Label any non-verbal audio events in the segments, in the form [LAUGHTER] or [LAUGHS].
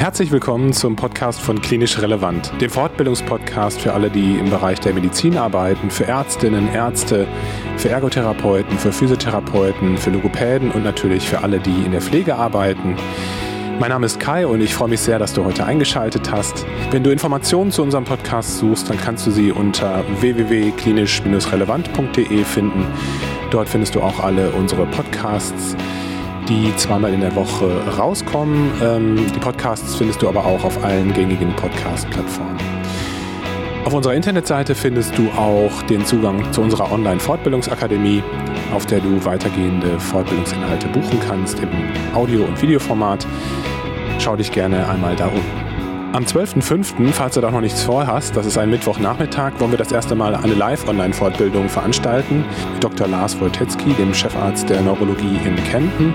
Herzlich willkommen zum Podcast von Klinisch Relevant, dem Fortbildungspodcast für alle, die im Bereich der Medizin arbeiten, für Ärztinnen, Ärzte, für Ergotherapeuten, für Physiotherapeuten, für Logopäden und natürlich für alle, die in der Pflege arbeiten. Mein Name ist Kai und ich freue mich sehr, dass du heute eingeschaltet hast. Wenn du Informationen zu unserem Podcast suchst, dann kannst du sie unter www.klinisch-relevant.de finden. Dort findest du auch alle unsere Podcasts, die zweimal in der Woche rauskommen. Ähm, die Podcasts findest du aber auch auf allen gängigen Podcast-Plattformen. Auf unserer Internetseite findest du auch den Zugang zu unserer Online-Fortbildungsakademie, auf der du weitergehende Fortbildungsinhalte buchen kannst im Audio- und Videoformat. Schau dich gerne einmal da um. Am 12.05., falls du da noch nichts vorhast, das ist ein Mittwochnachmittag, wollen wir das erste Mal eine Live-Online-Fortbildung veranstalten mit Dr. Lars Wojtecki, dem Chefarzt der Neurologie in Kempten.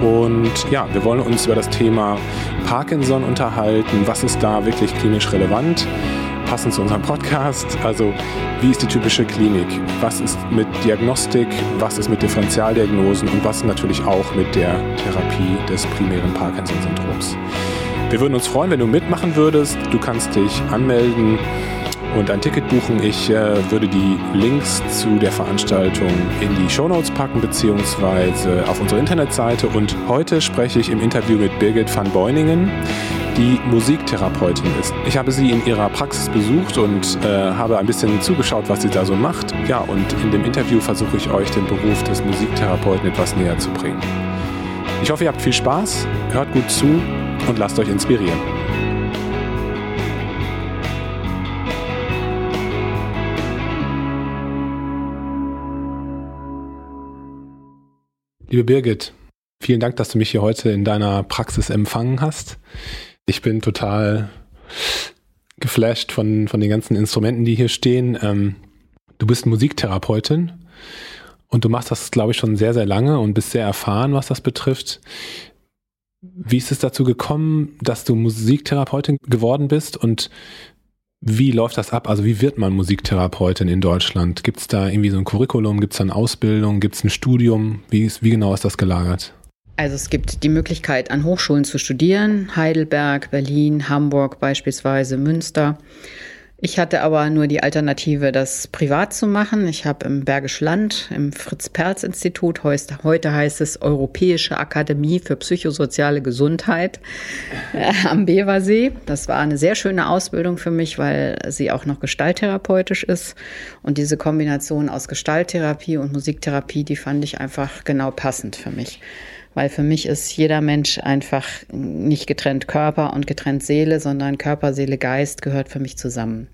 Und ja, wir wollen uns über das Thema Parkinson unterhalten. Was ist da wirklich klinisch relevant? Passend zu unserem Podcast. Also, wie ist die typische Klinik? Was ist mit Diagnostik? Was ist mit Differentialdiagnosen? Und was natürlich auch mit der Therapie des primären Parkinson-Syndroms? Wir würden uns freuen, wenn du mitmachen würdest. Du kannst dich anmelden und ein Ticket buchen. Ich äh, würde die Links zu der Veranstaltung in die Shownotes packen, beziehungsweise auf unsere Internetseite. Und heute spreche ich im Interview mit Birgit van Beuningen, die Musiktherapeutin ist. Ich habe sie in ihrer Praxis besucht und äh, habe ein bisschen zugeschaut, was sie da so macht. Ja, und in dem Interview versuche ich euch den Beruf des Musiktherapeuten etwas näher zu bringen. Ich hoffe, ihr habt viel Spaß, hört gut zu und lasst euch inspirieren. Liebe Birgit, vielen Dank, dass du mich hier heute in deiner Praxis empfangen hast. Ich bin total geflasht von, von den ganzen Instrumenten, die hier stehen. Ähm, du bist Musiktherapeutin und du machst das, glaube ich, schon sehr, sehr lange und bist sehr erfahren, was das betrifft. Wie ist es dazu gekommen, dass du Musiktherapeutin geworden bist und wie läuft das ab? Also wie wird man Musiktherapeutin in Deutschland? Gibt es da irgendwie so ein Curriculum? Gibt es da eine Ausbildung? Gibt es ein Studium? Wie, ist, wie genau ist das gelagert? Also es gibt die Möglichkeit, an Hochschulen zu studieren. Heidelberg, Berlin, Hamburg beispielsweise, Münster. Ich hatte aber nur die Alternative, das privat zu machen. Ich habe im Bergisch Land, im Fritz-Perls-Institut, heute heißt es Europäische Akademie für psychosoziale Gesundheit äh, am Beversee. Das war eine sehr schöne Ausbildung für mich, weil sie auch noch gestalttherapeutisch ist. Und diese Kombination aus Gestalttherapie und Musiktherapie, die fand ich einfach genau passend für mich weil für mich ist jeder Mensch einfach nicht getrennt Körper und getrennt Seele, sondern Körper, Seele, Geist gehört für mich zusammen.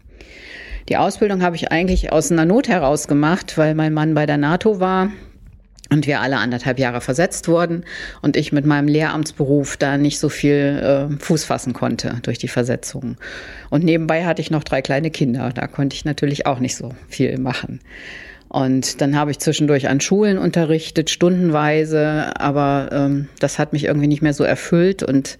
Die Ausbildung habe ich eigentlich aus einer Not heraus gemacht, weil mein Mann bei der NATO war und wir alle anderthalb Jahre versetzt wurden und ich mit meinem Lehramtsberuf da nicht so viel äh, Fuß fassen konnte durch die Versetzung. Und nebenbei hatte ich noch drei kleine Kinder, da konnte ich natürlich auch nicht so viel machen. Und dann habe ich zwischendurch an Schulen unterrichtet, stundenweise, aber ähm, das hat mich irgendwie nicht mehr so erfüllt. Und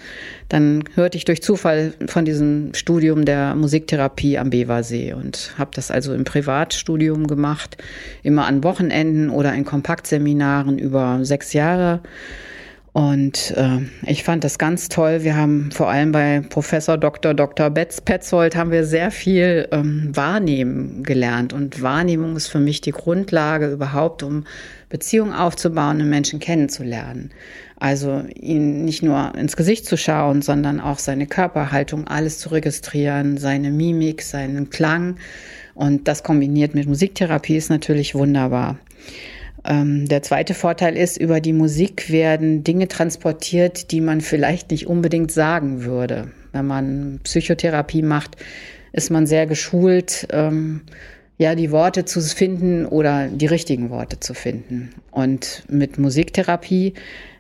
dann hörte ich durch Zufall von diesem Studium der Musiktherapie am Beversee und habe das also im Privatstudium gemacht, immer an Wochenenden oder in Kompaktseminaren über sechs Jahre. Und äh, ich fand das ganz toll. Wir haben vor allem bei Professor Dr. Dr. Betz Petzold haben wir sehr viel ähm, Wahrnehmen gelernt. Und Wahrnehmung ist für mich die Grundlage überhaupt, um Beziehungen aufzubauen und Menschen kennenzulernen. Also ihn nicht nur ins Gesicht zu schauen, sondern auch seine Körperhaltung, alles zu registrieren, seine Mimik, seinen Klang. Und das kombiniert mit Musiktherapie ist natürlich wunderbar. Ähm, der zweite Vorteil ist, über die Musik werden Dinge transportiert, die man vielleicht nicht unbedingt sagen würde. Wenn man Psychotherapie macht, ist man sehr geschult, ähm, ja, die Worte zu finden oder die richtigen Worte zu finden. Und mit Musiktherapie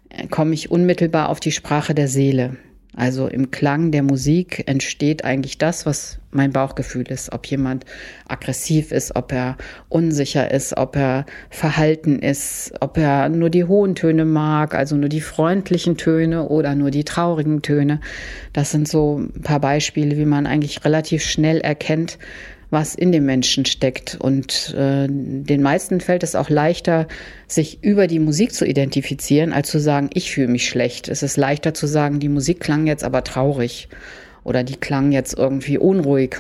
äh, komme ich unmittelbar auf die Sprache der Seele. Also im Klang der Musik entsteht eigentlich das, was mein Bauchgefühl ist. Ob jemand aggressiv ist, ob er unsicher ist, ob er verhalten ist, ob er nur die hohen Töne mag, also nur die freundlichen Töne oder nur die traurigen Töne. Das sind so ein paar Beispiele, wie man eigentlich relativ schnell erkennt, was in dem Menschen steckt. Und äh, den meisten fällt es auch leichter, sich über die Musik zu identifizieren, als zu sagen, ich fühle mich schlecht. Es ist leichter zu sagen, die Musik klang jetzt aber traurig oder die klang jetzt irgendwie unruhig.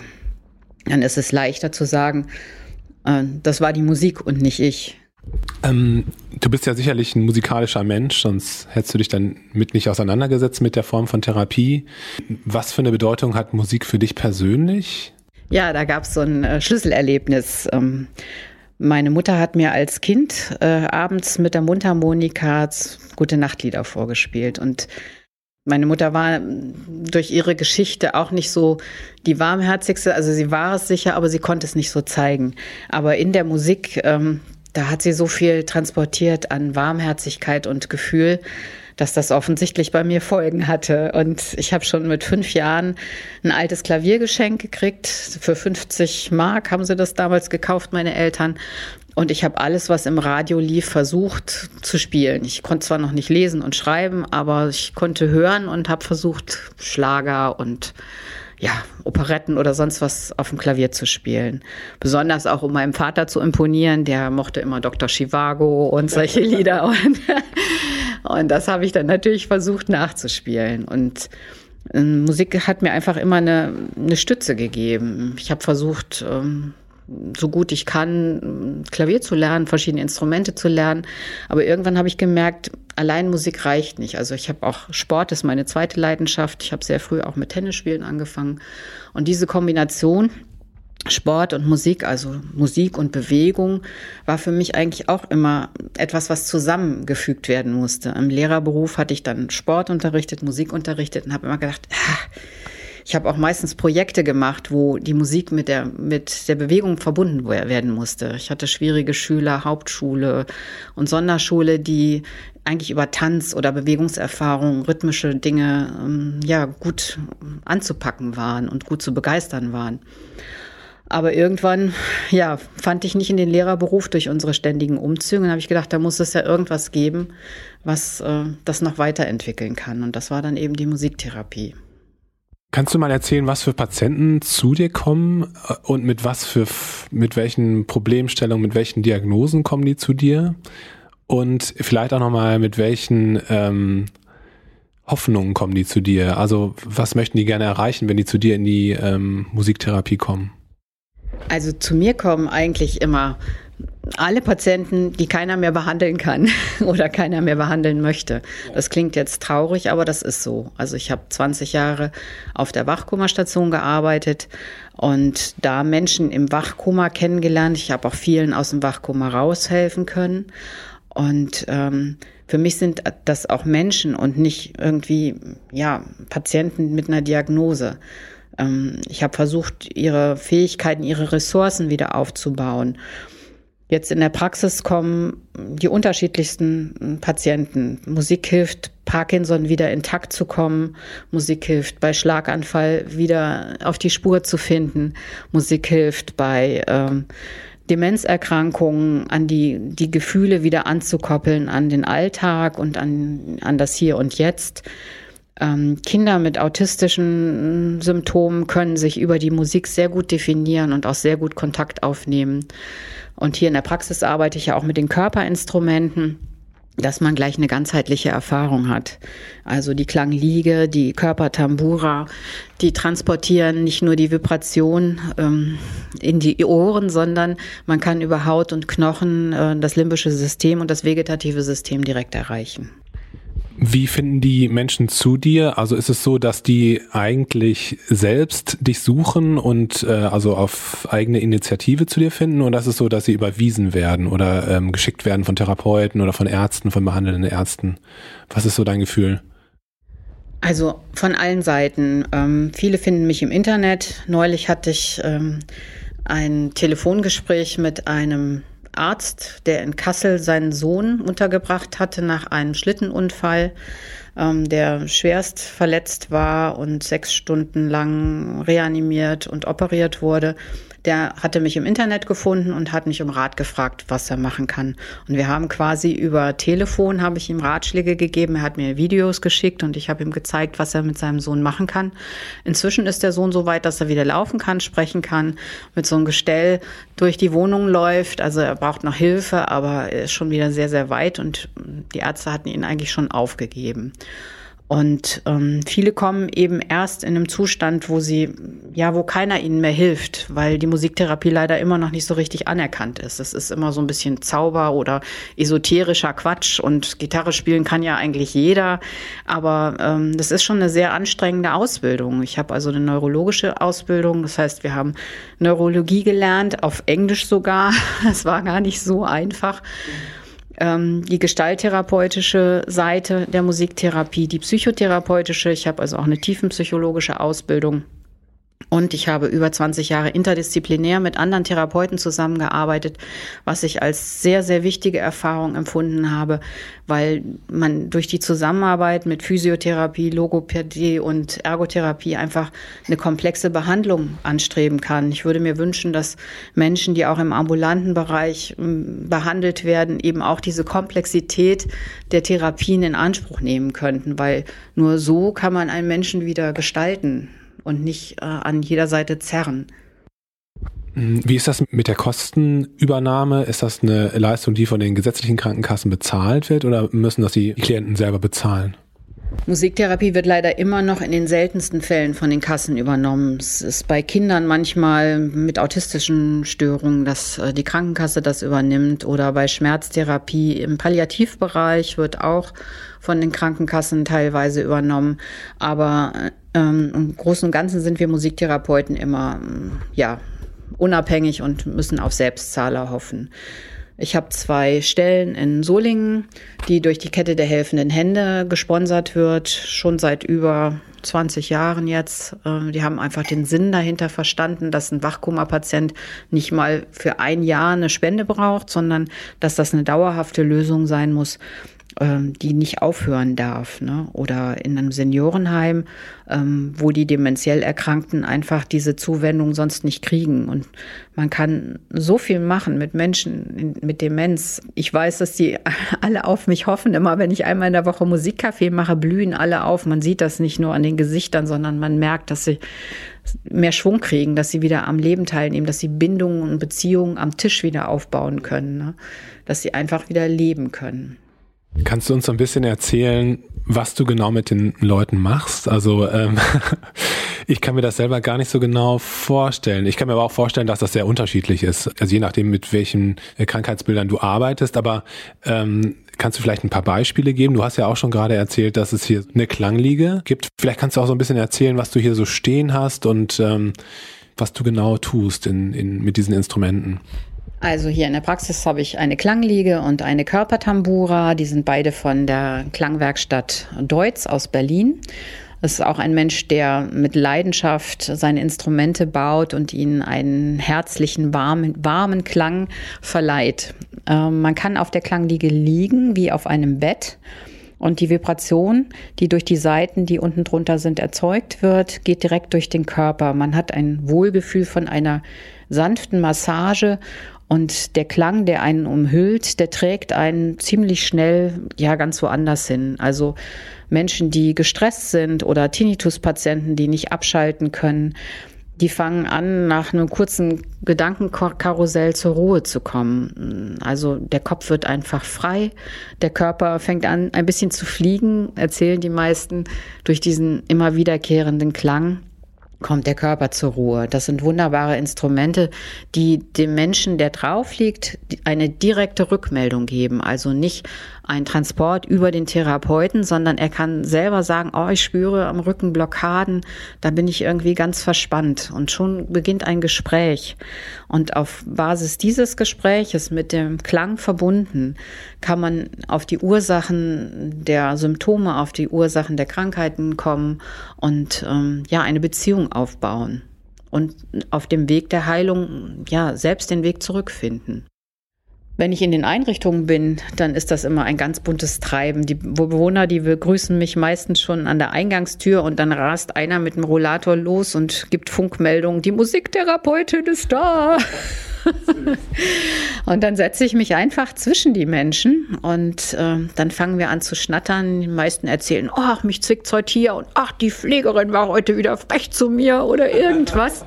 Dann ist es leichter zu sagen, äh, das war die Musik und nicht ich. Ähm, du bist ja sicherlich ein musikalischer Mensch, sonst hättest du dich dann mit nicht auseinandergesetzt mit der Form von Therapie. Was für eine Bedeutung hat Musik für dich persönlich? Ja, da gab es so ein äh, Schlüsselerlebnis. Ähm, meine Mutter hat mir als Kind äh, abends mit der Mundharmonika gute Nachtlieder vorgespielt und meine Mutter war durch ihre Geschichte auch nicht so die warmherzigste, also sie war es sicher, aber sie konnte es nicht so zeigen. Aber in der Musik, ähm, da hat sie so viel transportiert an Warmherzigkeit und Gefühl, dass das offensichtlich bei mir Folgen hatte. Und ich habe schon mit fünf Jahren ein altes Klaviergeschenk gekriegt. Für 50 Mark haben sie das damals gekauft, meine Eltern. Und ich habe alles, was im Radio lief, versucht zu spielen. Ich konnte zwar noch nicht lesen und schreiben, aber ich konnte hören und habe versucht, Schlager und ja, Operetten oder sonst was auf dem Klavier zu spielen. Besonders auch, um meinem Vater zu imponieren. Der mochte immer Dr. Chivago und solche Lieder. [LAUGHS] Und, und das habe ich dann natürlich versucht nachzuspielen. Und ähm, Musik hat mir einfach immer eine, eine Stütze gegeben. Ich habe versucht, ähm, so gut ich kann, Klavier zu lernen, verschiedene Instrumente zu lernen. Aber irgendwann habe ich gemerkt, allein Musik reicht nicht. Also ich habe auch Sport, ist meine zweite Leidenschaft. Ich habe sehr früh auch mit Tennisspielen angefangen. Und diese Kombination, Sport und Musik, also Musik und Bewegung, war für mich eigentlich auch immer etwas, was zusammengefügt werden musste. Im Lehrerberuf hatte ich dann Sport unterrichtet, Musik unterrichtet und habe immer gedacht, ich habe auch meistens Projekte gemacht, wo die Musik mit der, mit der Bewegung verbunden werden musste. Ich hatte schwierige Schüler, Hauptschule und Sonderschule, die eigentlich über Tanz oder Bewegungserfahrung, rhythmische Dinge, ähm, ja, gut anzupacken waren und gut zu begeistern waren. Aber irgendwann, ja, fand ich nicht in den Lehrerberuf durch unsere ständigen Umzüge. Und habe ich gedacht, da muss es ja irgendwas geben, was äh, das noch weiterentwickeln kann. Und das war dann eben die Musiktherapie. Kannst du mal erzählen, was für Patienten zu dir kommen äh, und mit was für, mit welchen Problemstellungen, mit welchen Diagnosen kommen die zu dir? Und vielleicht auch nochmal, mit welchen ähm, Hoffnungen kommen die zu dir? Also was möchten die gerne erreichen, wenn die zu dir in die ähm, Musiktherapie kommen? Also zu mir kommen eigentlich immer alle Patienten, die keiner mehr behandeln kann [LAUGHS] oder keiner mehr behandeln möchte. Das klingt jetzt traurig, aber das ist so. Also ich habe 20 Jahre auf der Wachkomastation gearbeitet und da Menschen im Wachkoma kennengelernt. Ich habe auch vielen aus dem Wachkoma raushelfen können. Und ähm, für mich sind das auch Menschen und nicht irgendwie ja Patienten mit einer Diagnose. Ähm, ich habe versucht, ihre Fähigkeiten, ihre Ressourcen wieder aufzubauen. Jetzt in der Praxis kommen die unterschiedlichsten Patienten. Musik hilft, Parkinson wieder intakt zu kommen. Musik hilft, bei Schlaganfall wieder auf die Spur zu finden. Musik hilft, bei ähm, Demenzerkrankungen an die, die Gefühle wieder anzukoppeln, an den Alltag und an, an das Hier und Jetzt. Ähm, Kinder mit autistischen Symptomen können sich über die Musik sehr gut definieren und auch sehr gut Kontakt aufnehmen. Und hier in der Praxis arbeite ich ja auch mit den Körperinstrumenten dass man gleich eine ganzheitliche Erfahrung hat. Also die Klangliege, die Körpertambura, die transportieren nicht nur die Vibration ähm, in die Ohren, sondern man kann über Haut und Knochen äh, das limbische System und das vegetative System direkt erreichen. Wie finden die Menschen zu dir? Also ist es so, dass die eigentlich selbst dich suchen und äh, also auf eigene Initiative zu dir finden? Oder ist es so, dass sie überwiesen werden oder ähm, geschickt werden von Therapeuten oder von Ärzten, von behandelnden Ärzten? Was ist so dein Gefühl? Also von allen Seiten. Ähm, viele finden mich im Internet. Neulich hatte ich ähm, ein Telefongespräch mit einem Arzt, der in Kassel seinen Sohn untergebracht hatte nach einem Schlittenunfall. ähm, der schwerst verletzt war und sechs Stunden lang reanimiert und operiert wurde der hatte mich im Internet gefunden und hat mich um Rat gefragt, was er machen kann. Und wir haben quasi über Telefon, habe ich ihm Ratschläge gegeben, er hat mir Videos geschickt und ich habe ihm gezeigt, was er mit seinem Sohn machen kann. Inzwischen ist der Sohn so weit, dass er wieder laufen kann, sprechen kann, mit so einem Gestell durch die Wohnung läuft. Also er braucht noch Hilfe, aber er ist schon wieder sehr, sehr weit und die Ärzte hatten ihn eigentlich schon aufgegeben. Und ähm, viele kommen eben erst in einem Zustand, wo sie, ja, wo keiner ihnen mehr hilft, weil die Musiktherapie leider immer noch nicht so richtig anerkannt ist. Das ist immer so ein bisschen Zauber oder esoterischer Quatsch und Gitarre spielen kann ja eigentlich jeder. Aber ähm, das ist schon eine sehr anstrengende Ausbildung. Ich habe also eine neurologische Ausbildung. Das heißt, wir haben Neurologie gelernt, auf Englisch sogar. [LAUGHS] Das war gar nicht so einfach. Mhm die gestalttherapeutische Seite der Musiktherapie, die psychotherapeutische. Ich habe also auch eine tiefenpsychologische Ausbildung und ich habe über 20 Jahre interdisziplinär mit anderen Therapeuten zusammengearbeitet, was ich als sehr, sehr wichtige Erfahrung empfunden habe, weil man durch die Zusammenarbeit mit Physiotherapie, Logopädie und Ergotherapie einfach eine komplexe Behandlung anstreben kann. Ich würde mir wünschen, dass Menschen, die auch im ambulanten Bereich hm, behandelt werden, eben auch diese Komplexität der Therapien in Anspruch nehmen könnten, weil nur so kann man einen Menschen wieder gestalten und nicht äh, an jeder Seite zerren. Hm, wie ist das mit der Kostenübernahme? Ist das eine Leistung, die von den gesetzlichen Krankenkassen bezahlt wird oder müssen das die Klienten selber bezahlen? Musiktherapie wird leider immer noch in den seltensten Fällen von den Kassen übernommen. Es ist bei Kindern manchmal mit autistischen Störungen, dass äh, die Krankenkasse das übernimmt oder bei Schmerztherapie im Palliativbereich wird auch von den Krankenkassen teilweise übernommen. Aber ähm, im Großen und Ganzen sind wir Musiktherapeuten immer, ja, unabhängig und müssen auf Selbstzahler hoffen. Ich habe zwei Stellen in Solingen, die durch die Kette der helfenden Hände gesponsert wird, schon seit über 20 Jahren jetzt. Ähm, die haben einfach den Sinn dahinter verstanden, dass ein Wachkoma-Patient nicht mal für ein Jahr eine Spende braucht, sondern dass das eine dauerhafte Lösung sein muss ähm, die nicht aufhören darf. Ne? Oder in einem Seniorenheim, ähm, wo die dementiell Erkrankten einfach diese Zuwendung sonst nicht kriegen. Und man kann so viel machen mit Menschen mit Demenz. Ich weiß, dass die [LAUGHS] alle auf mich hoffen. Immer wenn ich einmal in der Woche Musikcafé mache, blühen alle auf. Man sieht das nicht nur an den Gesichtern, sondern man merkt, dass sie mehr Schwung kriegen, dass sie wieder am Leben teilnehmen, dass sie Bindungen und Beziehungen am Tisch wieder aufbauen können, ne? dass sie einfach wieder leben können. Kannst du uns ein bisschen erzählen, was du genau mit den Leuten machst? Also ähm, [LAUGHS] ich kann mir das selber gar nicht so genau vorstellen. Ich kann mir aber auch vorstellen, dass das sehr unterschiedlich ist. Also je nachdem, mit welchen äh, Krankheitsbildern du arbeitest. Aber ähm, kannst du vielleicht ein paar Beispiele geben? Du hast ja auch schon gerade erzählt, dass es hier eine Klangliege gibt. Vielleicht kannst du auch so ein bisschen erzählen, was du hier so stehen hast und ähm, was du genau tust in, in, mit diesen Instrumenten. Also hier in der Praxis habe ich eine Klangliege und eine Körpertambura. Die sind beide von der Klangwerkstatt Deutz aus Berlin. Das ist auch ein Mensch, der mit Leidenschaft seine Instrumente baut und ihnen einen herzlichen, warmen, warmen Klang verleiht. Ähm, man kann auf der Klangliege liegen wie auf einem Bett. Und die Vibration, die durch die Seiten, die unten drunter sind, erzeugt wird, geht direkt durch den Körper. Man hat ein Wohlgefühl von einer sanften Massage und der Klang, der einen umhüllt, der trägt einen ziemlich schnell ja ganz woanders hin. Also Menschen, die gestresst sind oder Tinnitus-Patienten, die nicht abschalten können, die fangen an, nach einem kurzen Gedankenkarussell zur Ruhe zu kommen. Also der Kopf wird einfach frei, der Körper fängt an, ein bisschen zu fliegen, erzählen die meisten, durch diesen immer wiederkehrenden Klang kommt der Körper zur Ruhe. Das sind wunderbare Instrumente, die dem Menschen, der drauf liegt, eine direkte Rückmeldung geben. Also nicht ein Transport über den Therapeuten, sondern er kann selber sagen, oh, ich spüre am Rücken Blockaden, da bin ich irgendwie ganz verspannt. Und schon beginnt ein Gespräch. Und auf Basis dieses Gespräches mit dem Klang verbunden, kann man auf die Ursachen der Symptome, auf die Ursachen der Krankheiten kommen und ähm, ja, eine Beziehung aufbauen. Und auf dem Weg der Heilung, ja, selbst den Weg zurückfinden. Wenn ich in den Einrichtungen bin, dann ist das immer ein ganz buntes Treiben. Die Bewohner, die begrüßen mich meistens schon an der Eingangstür und dann rast einer mit dem Rollator los und gibt Funkmeldungen, die Musiktherapeutin ist da. [LAUGHS] und dann setze ich mich einfach zwischen die Menschen und äh, dann fangen wir an zu schnattern. Die meisten erzählen, ach, mich zwickt's heute hier und ach, die Pflegerin war heute wieder frech zu mir oder irgendwas.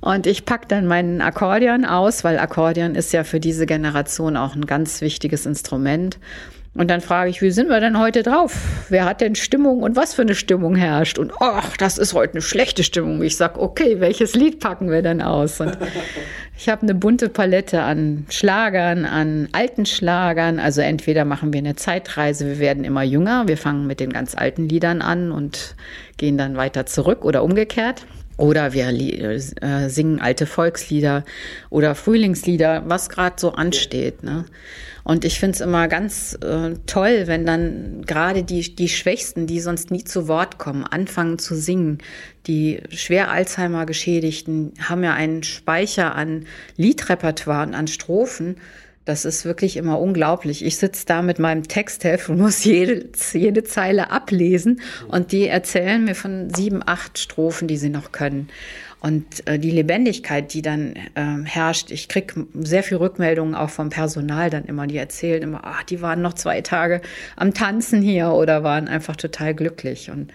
Und ich packe dann meinen Akkordeon aus, weil Akkordeon ist ja für diese Generation auch ein ganz wichtiges Instrument. Und dann frage ich, wie sind wir denn heute drauf? Wer hat denn Stimmung und was für eine Stimmung herrscht? Und ach, das ist heute eine schlechte Stimmung. Ich sage, okay, welches Lied packen wir denn aus? Und [LAUGHS] ich habe eine bunte Palette an Schlagern, an alten Schlagern. Also entweder machen wir eine Zeitreise, wir werden immer jünger, wir fangen mit den ganz alten Liedern an und gehen dann weiter zurück oder umgekehrt. Oder wir äh, singen alte Volkslieder oder Frühlingslieder, was gerade so ansteht. Ne? Und ich finde es immer ganz äh, toll, wenn dann gerade die, die Schwächsten, die sonst nie zu Wort kommen, anfangen zu singen. Die schwer Alzheimer geschädigten haben ja einen Speicher an Liedrepertoire und an Strophen. Das ist wirklich immer unglaublich. Ich sitze da mit meinem Textheft und muss jede, jede Zeile ablesen und die erzählen mir von sieben, acht Strophen, die sie noch können. Und äh, die Lebendigkeit, die dann äh, herrscht, ich krieg sehr viel Rückmeldungen auch vom Personal dann immer, die erzählen immer, ach, die waren noch zwei Tage am Tanzen hier oder waren einfach total glücklich. Und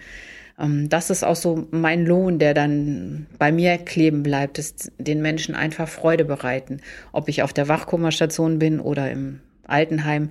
das ist auch so mein Lohn, der dann bei mir kleben bleibt, ist den Menschen einfach Freude bereiten. Ob ich auf der Wachkummerstation bin oder im Altenheim.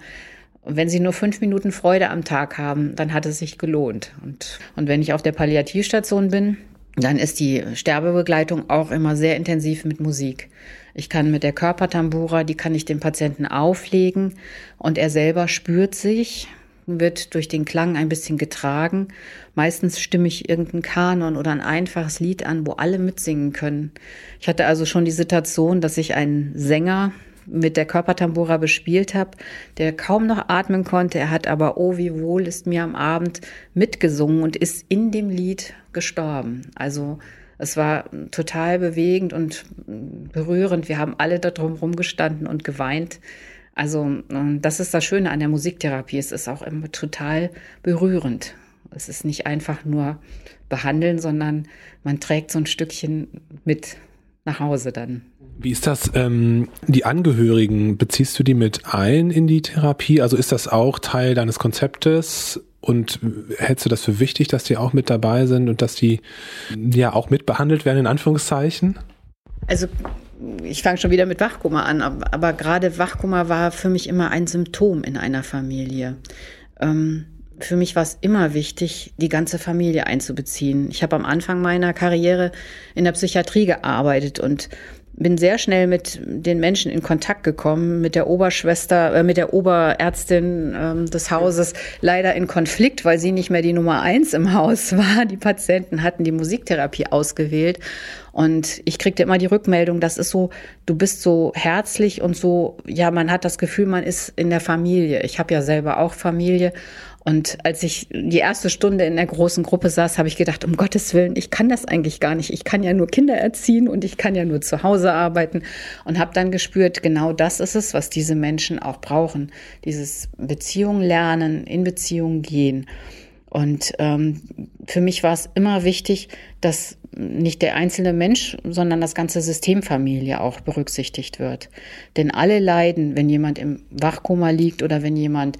Wenn sie nur fünf Minuten Freude am Tag haben, dann hat es sich gelohnt. Und, und wenn ich auf der Palliativstation bin, dann ist die Sterbebegleitung auch immer sehr intensiv mit Musik. Ich kann mit der Körpertambura, die kann ich dem Patienten auflegen und er selber spürt sich, wird durch den Klang ein bisschen getragen. Meistens stimme ich irgendeinen Kanon oder ein einfaches Lied an, wo alle mitsingen können. Ich hatte also schon die Situation, dass ich einen Sänger mit der Körpertambura bespielt habe, der kaum noch atmen konnte. Er hat aber Oh, wie wohl ist mir am Abend mitgesungen und ist in dem Lied gestorben. Also es war total bewegend und berührend. Wir haben alle da drum rumgestanden und geweint. Also ähm, das ist das Schöne an der Musiktherapie. Es ist auch immer total berührend. Es ist nicht einfach nur behandeln, sondern man trägt so ein Stückchen mit nach Hause dann. Wie ist das? Ähm, die Angehörigen, beziehst du die mit ein in die Therapie? Also ist das auch Teil deines Konzeptes? Und hältst du das für wichtig, dass die auch mit dabei sind und dass die ja auch mitbehandelt werden, in Anführungszeichen? Also ich fange schon wieder mit Wachkummer an, aber, gerade Wachkummer war für mich immer ein Symptom in einer Familie. Ähm, für mich war es immer wichtig, die ganze Familie einzubeziehen. Ich habe am Anfang meiner Karriere in der Psychiatrie gearbeitet und bin sehr schnell mit den Menschen in Kontakt gekommen, mit der Oberschwester, äh, mit der Oberärztin ähm, des Hauses, leider in Konflikt, weil sie nicht mehr die Nummer eins im Haus war. Die Patienten hatten die Musiktherapie ausgewählt und ich kriegte immer die Rückmeldung, das ist so, du bist so herzlich und so, ja, man hat das Gefühl, man ist in der Familie. Ich habe ja selber auch Familie und als ich die erste Stunde in der großen Gruppe saß, habe ich gedacht, um Gottes Willen, ich kann das eigentlich gar nicht. Ich kann ja nur Kinder erziehen und ich kann ja nur zu Hause arbeiten. Und habe dann gespürt, genau das ist es, was diese Menschen auch brauchen. Dieses Beziehung lernen, in Beziehung gehen. Und ähm, für mich war es immer wichtig, dass nicht der einzelne Mensch, sondern das ganze System Familie auch berücksichtigt wird. Denn alle leiden, wenn jemand im Wachkoma liegt oder wenn jemand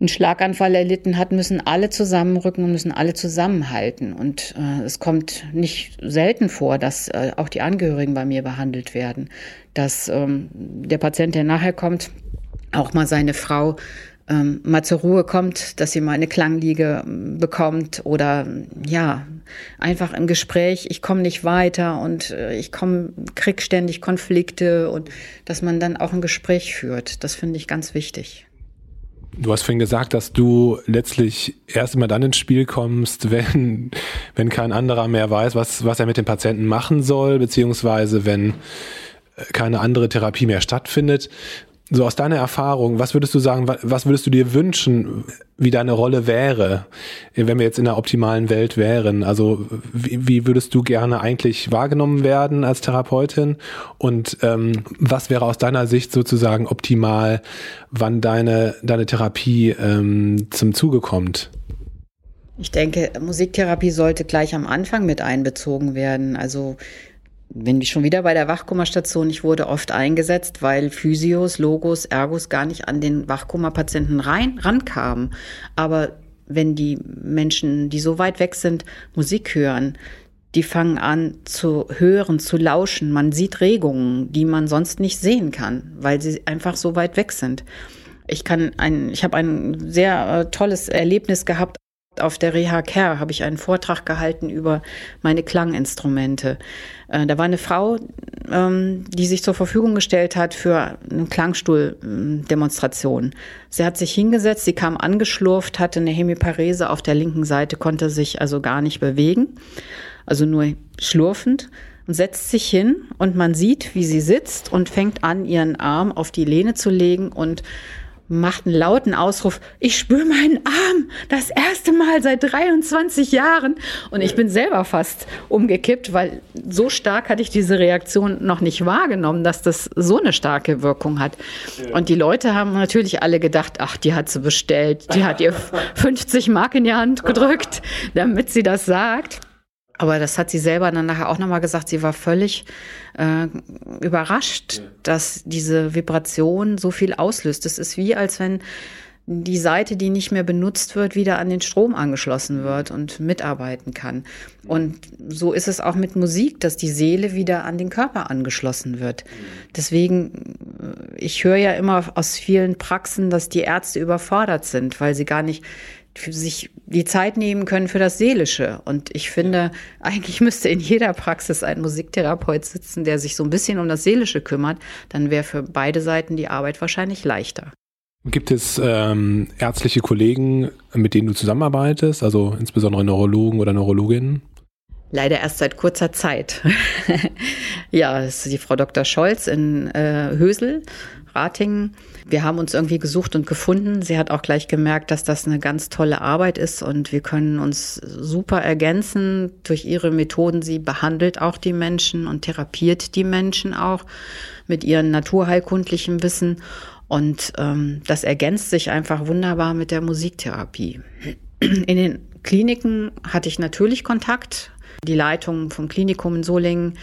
einen Schlaganfall erlitten hat, müssen alle zusammenrücken und müssen alle zusammenhalten. Und äh, es kommt nicht selten vor, dass äh, auch die Angehörigen bei mir behandelt werden, dass ähm, der Patient, der nachher kommt, auch mal seine Frau ähm, mal zur Ruhe kommt, dass sie mal eine Klangliege ähm, bekommt oder ja, einfach im Gespräch, ich komme nicht weiter und äh, ich komme, krieg ständig Konflikte und dass man dann auch ein Gespräch führt. Das finde ich ganz wichtig. Du hast vorhin gesagt, dass du letztlich erst immer dann ins Spiel kommst, [LAUGHS] wenn, wenn kein anderer mehr weiß, was, was er mit dem Patienten machen soll, beziehungsweise wenn äh, keine andere Therapie mehr stattfindet. So aus deiner Erfahrung, was würdest du sagen, was würdest du dir wünschen, wie deine Rolle wäre, wenn wir jetzt in der optimalen Welt wären? Also wie, wie würdest du gerne eigentlich wahrgenommen werden als Therapeutin? Und ähm, was wäre aus deiner Sicht sozusagen optimal, wann deine, deine Therapie ähm, zum Zuge kommt? Ich denke, Musiktherapie sollte gleich am Anfang mit einbezogen werden. Also bin ich schon wieder bei der Wachkummerstation. Ich wurde oft eingesetzt, weil Physios, Logos, Ergos gar nicht an den Wachkummerpatienten rein, rankamen. Aber wenn die Menschen, die so weit weg sind, Musik hören, die fangen an zu hören, zu lauschen. Man sieht Regungen, die man sonst nicht sehen kann, weil sie einfach so weit weg sind. Ich kann ein, ich habe ein sehr äh, tolles Erlebnis gehabt auf der Reha Care habe ich einen Vortrag gehalten über meine Klanginstrumente. Äh, da war eine Frau, ähm, die sich zur Verfügung gestellt hat für eine Klangstuhldemonstration. Sie hat sich hingesetzt, sie kam angeschlurft, hatte eine Hemiparese auf der linken Seite, konnte sich also gar nicht bewegen, also nur schlurfend und setzt sich hin und man sieht, wie sie sitzt und fängt an, ihren Arm auf die Lehne zu legen und macht einen lauten Ausruf, ich spüre meinen Arm, das erste Mal seit 23 Jahren. Und ich bin selber fast umgekippt, weil so stark hatte ich diese Reaktion noch nicht wahrgenommen, dass das so eine starke Wirkung hat. Und die Leute haben natürlich alle gedacht, ach, die hat sie bestellt, die hat ihr [LAUGHS] 50 Mark in die Hand gedrückt, damit sie das sagt. Aber das hat sie selber dann nachher auch nochmal gesagt. Sie war völlig äh, überrascht, dass diese Vibration so viel auslöst. Es ist wie, als wenn die Seite, die nicht mehr benutzt wird, wieder an den Strom angeschlossen wird und mitarbeiten kann. Und so ist es auch mit Musik, dass die Seele wieder an den Körper angeschlossen wird. Deswegen, äh, ich höre ja immer aus vielen Praxen, dass die Ärzte überfordert sind, weil sie gar nicht sich die Zeit nehmen können für das Seelische. Und ich finde, eigentlich müsste in jeder Praxis ein Musiktherapeut sitzen, der sich so ein bisschen um das Seelische kümmert. Dann wäre für beide Seiten die Arbeit wahrscheinlich leichter. Gibt es ähm, ärztliche Kollegen, mit denen du zusammenarbeitest, also insbesondere Neurologen oder Neurologinnen? Leider erst seit kurzer Zeit. [LAUGHS] ja, es ist die Frau Dr. Scholz in äh, Hösel, Ratingen. Wir haben uns irgendwie gesucht und gefunden. Sie hat auch gleich gemerkt, dass das eine ganz tolle Arbeit ist und wir können uns super ergänzen durch ihre Methoden. Sie behandelt auch die Menschen und therapiert die Menschen auch mit ihrem naturheilkundlichen Wissen. Und ähm, das ergänzt sich einfach wunderbar mit der Musiktherapie. In den Kliniken hatte ich natürlich Kontakt. Die Leitung vom Klinikum in Solingen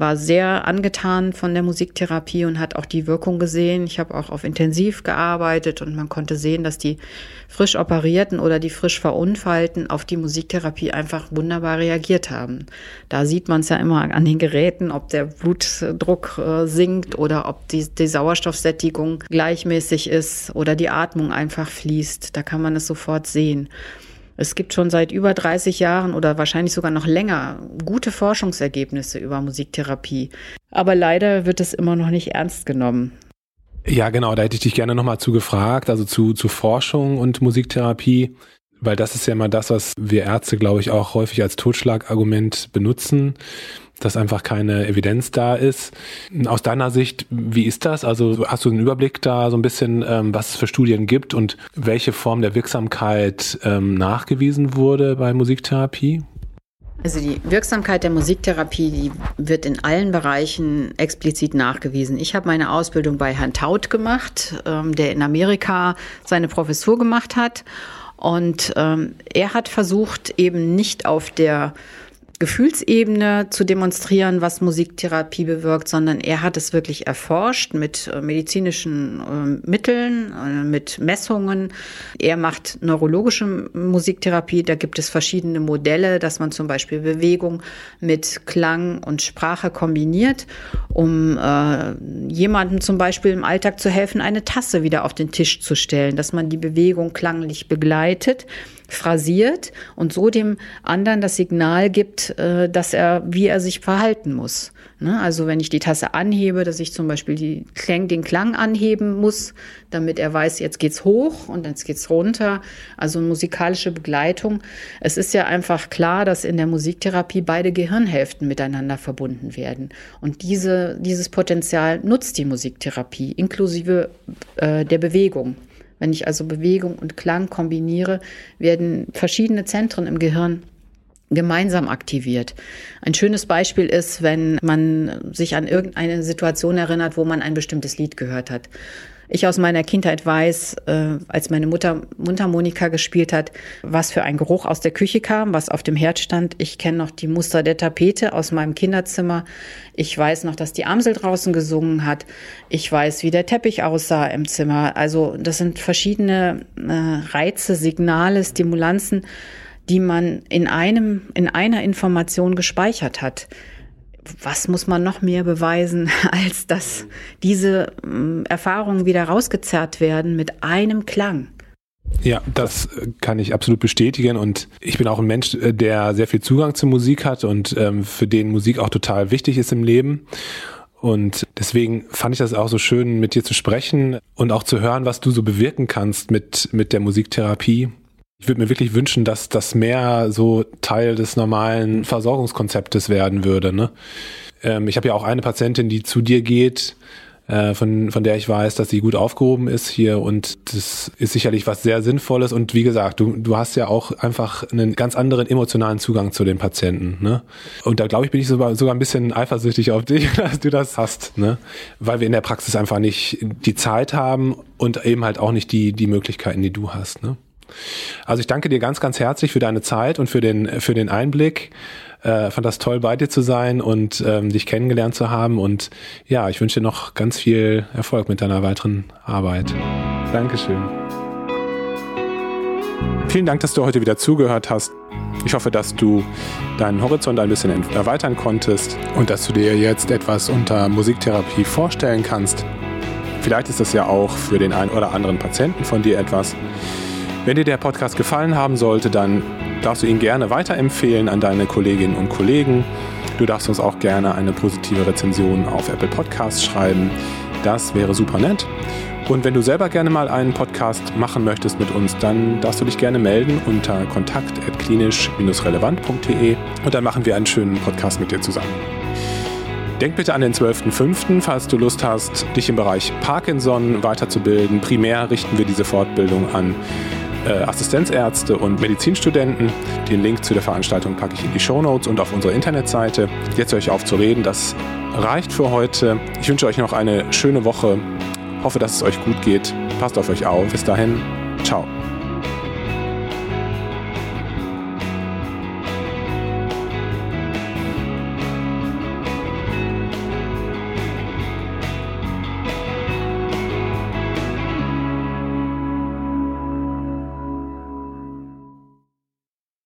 war sehr angetan von der Musiktherapie und hat auch die Wirkung gesehen. Ich habe auch auf Intensiv gearbeitet und man konnte sehen, dass die frisch operierten oder die frisch verunfallten auf die Musiktherapie einfach wunderbar reagiert haben. Da sieht man es ja immer an den Geräten, ob der Blutdruck äh, sinkt oder ob die, die Sauerstoffsättigung gleichmäßig ist oder die Atmung einfach fließt. Da kann man es sofort sehen. Es gibt schon seit über 30 Jahren oder wahrscheinlich sogar noch länger gute Forschungsergebnisse über Musiktherapie. Aber leider wird es immer noch nicht ernst genommen. Ja, genau, da hätte ich dich gerne nochmal zu gefragt, also zu, zu Forschung und Musiktherapie, weil das ist ja immer das, was wir Ärzte, glaube ich, auch häufig als Totschlagargument benutzen dass einfach keine Evidenz da ist. Aus deiner Sicht, wie ist das? Also hast du einen Überblick da so ein bisschen, ähm, was es für Studien gibt und welche Form der Wirksamkeit ähm, nachgewiesen wurde bei Musiktherapie? Also die Wirksamkeit der Musiktherapie, die wird in allen Bereichen explizit nachgewiesen. Ich habe meine Ausbildung bei Herrn Taut gemacht, ähm, der in Amerika seine Professur gemacht hat. Und ähm, er hat versucht, eben nicht auf der Gefühlsebene zu demonstrieren, was Musiktherapie bewirkt, sondern er hat es wirklich erforscht mit äh, medizinischen äh, Mitteln, äh, mit Messungen. Er macht neurologische Musiktherapie. Da gibt es verschiedene Modelle, dass man zum Beispiel Bewegung mit Klang und Sprache kombiniert, um äh, jemandem zum Beispiel im Alltag zu helfen, eine Tasse wieder auf den Tisch zu stellen, dass man die Bewegung klanglich begleitet phrasiert und so dem anderen das Signal gibt, äh, dass er, wie er sich verhalten muss. Ne? Also wenn ich die Tasse anhebe, dass ich zum Beispiel die Klang, den Klang anheben muss, damit er weiß, jetzt geht's hoch und jetzt geht's runter. Also musikalische Begleitung. Es ist ja einfach klar, dass in der Musiktherapie beide Gehirnhälften miteinander verbunden werden. Und diese, dieses Potenzial nutzt die Musiktherapie, inklusive äh, der Bewegung. Wenn ich also Bewegung und Klang kombiniere, werden verschiedene Zentren im Gehirn gemeinsam aktiviert. Ein schönes Beispiel ist, wenn man sich an irgendeine Situation erinnert, wo man ein bestimmtes Lied gehört hat. Ich aus meiner Kindheit weiß, äh, als meine Mutter Mundharmonika gespielt hat, was für ein Geruch aus der Küche kam, was auf dem Herd stand. Ich kenne noch die Muster der Tapete aus meinem Kinderzimmer. Ich weiß noch, dass die Amsel draußen gesungen hat. Ich weiß, wie der Teppich aussah im Zimmer. Also das sind verschiedene äh, Reize, Signale, Stimulanzen, die man in einem, in einer Information gespeichert hat. Was muss man noch mehr beweisen, [LAUGHS] als dass diese ähm, Erfahrungen wieder rausgezerrt werden mit einem Klang? Ja, das kann ich absolut bestätigen und ich bin auch ein Mensch, äh, der sehr viel Zugang zur Musik hat und ähm, für den Musik auch total wichtig ist im Leben. Und deswegen fand ich das auch so schön, mit dir zu sprechen und auch zu hören, was du so bewirken kannst mit, mit der Musiktherapie. Ich würde mir wirklich wünschen, dass das mehr so Teil des normalen Versorgungskonzeptes werden würde. Ne? Ähm, ich habe ja auch eine Patientin, die zu dir geht, äh, von, von der ich weiß, dass sie gut aufgehoben ist hier und das ist sicherlich was sehr Sinnvolles und wie gesagt, du, du hast ja auch einfach einen ganz anderen emotionalen Zugang zu den Patienten. Ne? Und da glaube ich, bin ich sogar, sogar ein bisschen eifersüchtig auf dich, [LAUGHS] dass du das hast, ne? weil wir in der Praxis einfach nicht die Zeit haben und eben halt auch nicht die, die Möglichkeiten, die du hast. Ne? Also ich danke dir ganz, ganz herzlich für deine Zeit und für den, für den Einblick. Äh, fand das toll, bei dir zu sein und ähm, dich kennengelernt zu haben. Und ja, ich wünsche dir noch ganz viel Erfolg mit deiner weiteren Arbeit. Dankeschön. Vielen Dank, dass du heute wieder zugehört hast. Ich hoffe, dass du deinen Horizont ein bisschen erweitern konntest und dass du dir jetzt etwas unter Musiktherapie vorstellen kannst. Vielleicht ist das ja auch für den einen oder anderen Patienten von dir etwas. Wenn dir der Podcast gefallen haben sollte, dann darfst du ihn gerne weiterempfehlen an deine Kolleginnen und Kollegen. Du darfst uns auch gerne eine positive Rezension auf Apple Podcasts schreiben. Das wäre super nett. Und wenn du selber gerne mal einen Podcast machen möchtest mit uns, dann darfst du dich gerne melden unter kontakt.klinisch-relevant.de und dann machen wir einen schönen Podcast mit dir zusammen. Denk bitte an den 12.05., falls du Lust hast, dich im Bereich Parkinson weiterzubilden. Primär richten wir diese Fortbildung an äh, Assistenzärzte und Medizinstudenten. Den Link zu der Veranstaltung packe ich in die Show Notes und auf unsere Internetseite. Jetzt höre ich auf zu reden. Das reicht für heute. Ich wünsche euch noch eine schöne Woche. Hoffe, dass es euch gut geht. Passt auf euch auf. Bis dahin. Ciao.